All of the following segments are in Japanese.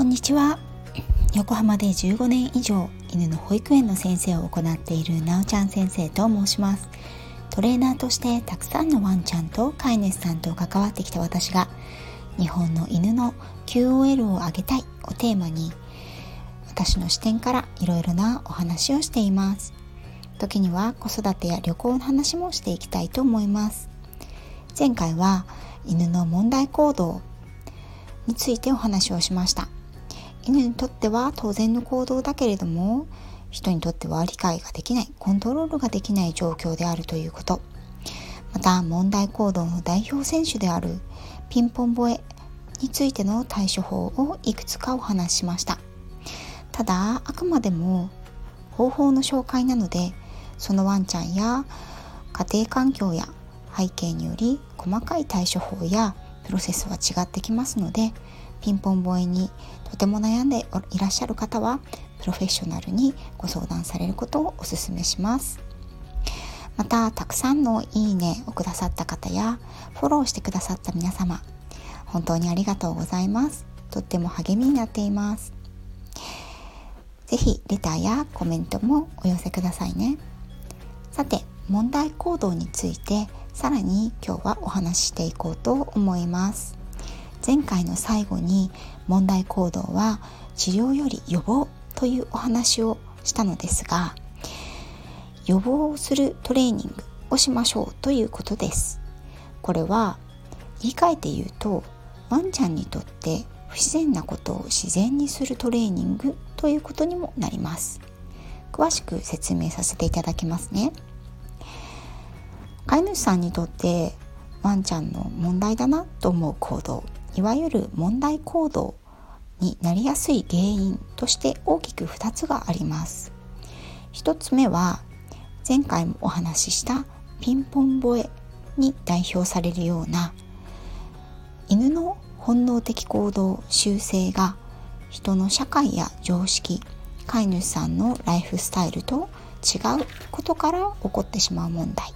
こんにちは。横浜で15年以上犬の保育園の先生を行っているなおちゃん先生と申します。トレーナーとしてたくさんのワンちゃんと飼い主さんと関わってきた私が日本の犬の QOL を上げたいをテーマに私の視点からいろいろなお話をしています。時には子育てや旅行の話もしていきたいと思います。前回は犬の問題行動についてお話をしました。犬にとっては当然の行動だけれども人にとっては理解ができないコントロールができない状況であるということ。また問題行動の代表選手であるピンポン吠えについての対処法をいくつかお話ししました。ただあくまでも方法の紹介なのでそのワンちゃんや家庭環境や背景により細かい対処法やプロセスは違ってきますのでピンポン吠えにとても悩んでいらっしゃる方はプロフェッショナルにご相談されることをお勧めします。またたくさんのいいねをくださった方やフォローしてくださった皆様本当にありがとうございます。とっても励みになっています。是非レターやコメントもお寄せくださいね。さて問題行動についてさらに今日はお話ししていこうと思います。前回の最後に問題行動は治療より予防というお話をしたのですが予防をするトレーニングをしましょうということです。これは言い換えて言うとワンちゃんにとって不自然なことを自然にするトレーニングということにもなります。詳しく説明させていただきますね。飼い主さんにとってワンちゃんの問題だなと思う行動。いわゆる問題行動になりやすい原因として大きく2つがあります。1つ目は前回もお話ししたピンポン吠えに代表されるような犬の本能的行動習性が人の社会や常識飼い主さんのライフスタイルと違うことから起こってしまう問題。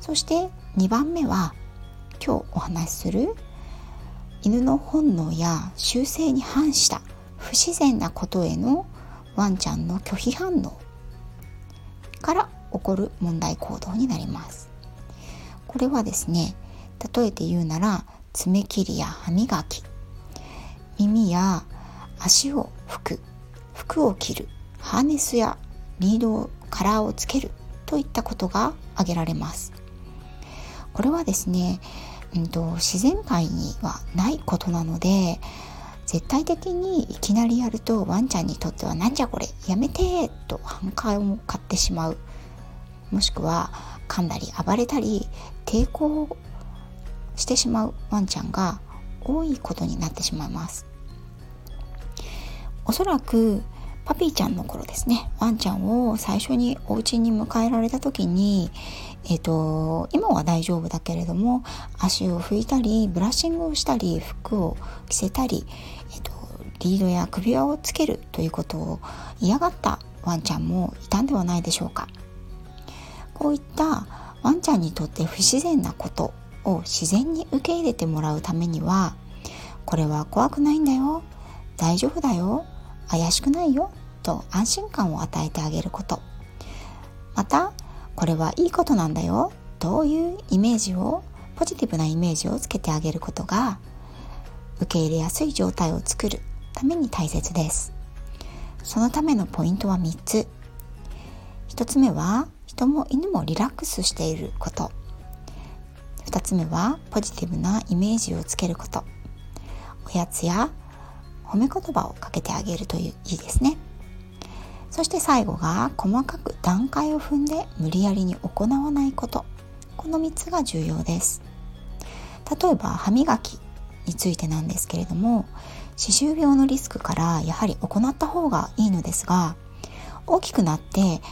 そして2番目は今日お話しする犬の本能や習性に反した不自然なことへのワンちゃんの拒否反応から起こる問題行動になります。これはですね例えて言うなら爪切りや歯磨き。耳や足を拭く。服を着る。ハーネスやリードカラーをつける。といったことが挙げられます。これはですね、うんと、自然界にはないことなので絶対的にいきなりやるとワンちゃんにとってはなんじゃこれやめてと反感を買ってしまう。もしくは噛んだり暴れたり抵抗してしまうワンちゃんが多いことになってしまいます。おそらくパピーちゃんの頃ですねワンちゃんを最初にお家に迎えられた時にえっ、ー、と今は大丈夫だけれども足を拭いたりブラッシングをしたり服を着せたり、えーと、リードや首輪をつけるということを嫌がったワンちゃんもいたんではないでしょうか。こういったワンちゃんにとって不自然なことを自然に受け入れてもらうためにはこれは怖くないんだよ。大丈夫だよ。怪しくないよ。と安心感を与えてあげること。またこれはいいことなんだよというイメージをポジティブなイメージをつけてあげることが受け入れやすい状態を作るために大切です。そのためのポイントは3つ。1つ目は人も犬もリラックスしていること。2つ目はポジティブなイメージをつけること。おやつや褒め言葉をかけてあげるといういいですね。そして最後が細かく段階を踏んで無理やりに行わないこと。この3つが重要です。例えば歯磨きについてなんですけれども歯周病のリスクからやはり行った方がいいのですが大きくなって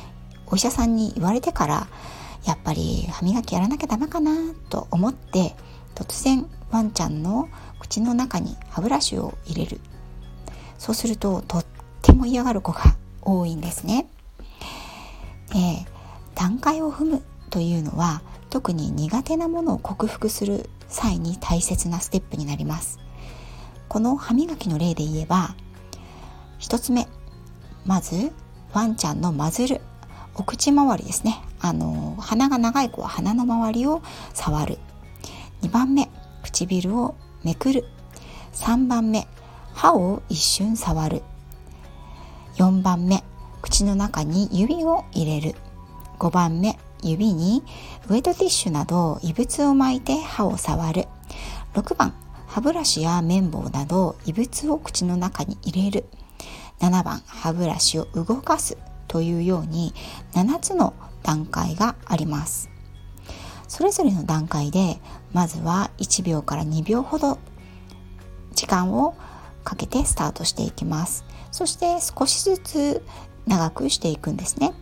お医者さんに言われてからやっぱり歯磨きやらなきゃダメかなと思って突然ワンちゃんの口の中に歯ブラシを入れる。そうするととっても嫌がる子が多いんですね。で段階を踏むというのは特に苦手なものを克服する際に大切なステップになります。この歯磨きの例で言えば1つ目まずワンちゃんのマズルお口周りですねあの鼻が長い子は鼻の周りを触る2番目唇をめくる3番目歯を一瞬触る4番目口の中に指を入れる。5番目指にウエットティッシュなど異物を巻いて歯を触る。6番歯ブラシや綿棒など異物を口の中に入れる。7番歯ブラシを動かす。というように7つの段階があります。それぞれの段階でまずは1秒から2秒ほど時間をかけてスタートしていきます。そして少しずつ長くしていくんですね。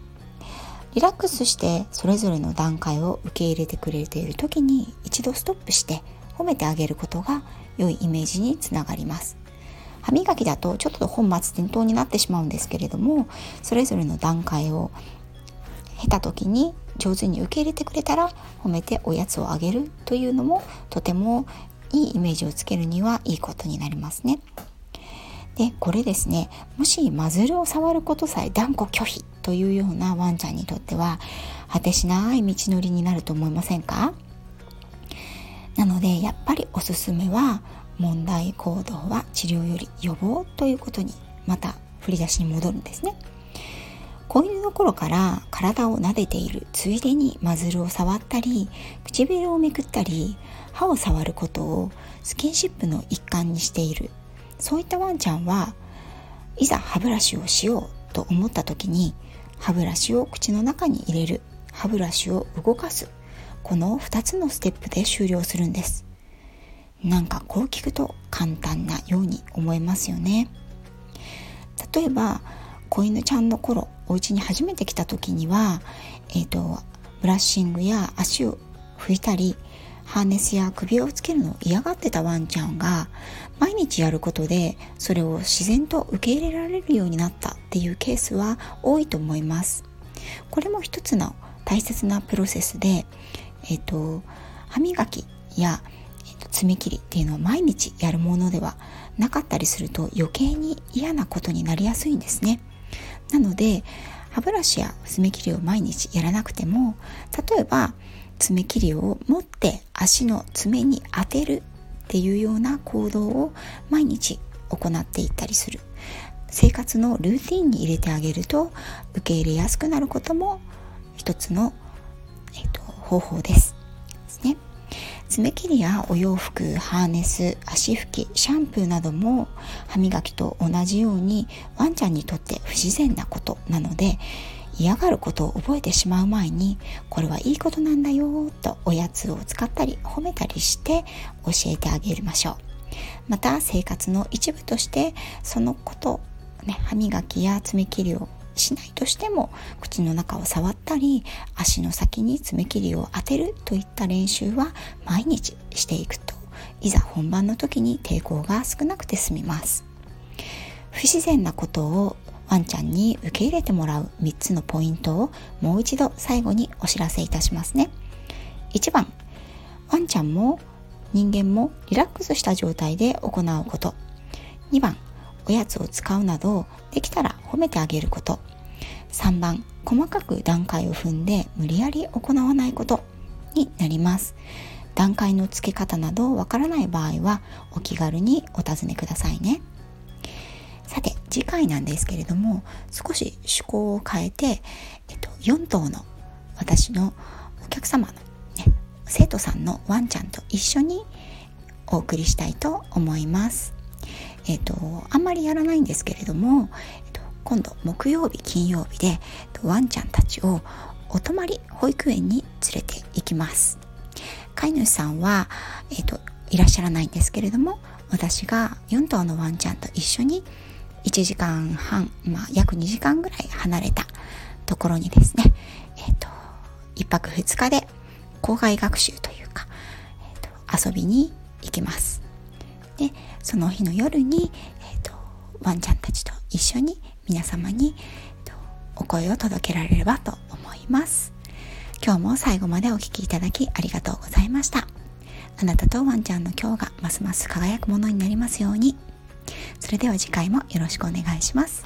リラックスしてそれぞれの段階を受け入れてくれている時に一度ストップして褒めてあげることが良いイメージにつながります。歯磨きだとちょっと本末転倒になってしまうんですけれどもそれぞれの段階を経た時に上手に受け入れてくれたら褒めておやつをあげるというのもとてもいいイメージをつけるにはいいことになりますね。でこれですねもしマズルを触ることさえ断固拒否というようなワンちゃんにとっては果てしない道のりになると思いませんか？なのでやっぱりおすすめは問題行動は治療より予防ということにまた振り出しに戻るんですね子犬の頃から体を撫でているついでにマズルを触ったり唇をめくったり歯を触ることをスキンシップの一環にしている。そういったワンちゃんはいざ歯ブラシをしようと思った時に歯ブラシを口の中に入れる。歯ブラシを動かす。この2つのステップで終了するんです。なんかこう聞くと簡単なように思えますよね。例えば子犬ちゃんの頃お家に初めて来た時には、えーと、ブラッシングや足を拭いたりハーネスや首をつけるのを嫌がってたワンちゃんが毎日やることでそれを自然と受け入れられるようになったっていうケースは多いと思います。これも一つの大切なプロセスで、えっ、ー、と歯磨きや、えーと爪切りっていうのは毎日やるものではなかったりすると余計に嫌なことになりやすいんですね。なので歯ブラシや爪切りを毎日やらなくても例えば爪切りを持って足の爪に当てるっていうような行動を毎日行っていったりする。生活のルーティンに入れてあげると受け入れやすくなることも一つの、えーと、方法です。爪切りやお洋服ハーネス足拭きシャンプーなども歯磨きと同じようにワンちゃんにとって不自然なことなので嫌がることを覚えてしまう前にこれはいいことなんだよとおやつを使ったり褒めたりして教えてあげましょう。また生活の一部としてそのこと、ね、歯磨きや爪切りをしないとしても口の中を触ったり足の先に爪切りを当てるといった練習は毎日していくといざ本番の時に抵抗が少なくて済みます。不自然なことをワンちゃんに受け入れてもらう3つのポイントをもう一度最後にお知らせいたしますね。1番ワンちゃんも人間もリラックスした状態で行うこと。2番おやつを使うなどできたら褒めてあげること。3番細かく段階を踏んで無理やり行わないことになります。段階の付け方などわからない場合はお気軽にお尋ねくださいね。さて次回なんですけれども少し趣向を変えて、えっと、4頭の私のお客様の、ね、生徒さんのワンちゃんと一緒にお送りしたいと思います。えっと、あんまりやらないんですけれども、今度木曜日金曜日でワンちゃんたちをお泊まり保育園に連れて行きます飼い主さんは、えっと、いらっしゃらないんですけれども私が4頭のワンちゃんと一緒に1時間半、まあ、約2時間ぐらい離れたところにですね、えっ、ー、と、1泊2日で校外学習というか、えーと、遊びに行きます。で、その日の夜に、えっ、ー、と、ワンちゃんたちと一緒に皆様に、えーと、お声を届けられればと思います。今日も最後までお聴きいただきありがとうございました。あなたとワンちゃんの今日がますます輝くものになりますようにそれでは次回もよろしくお願いします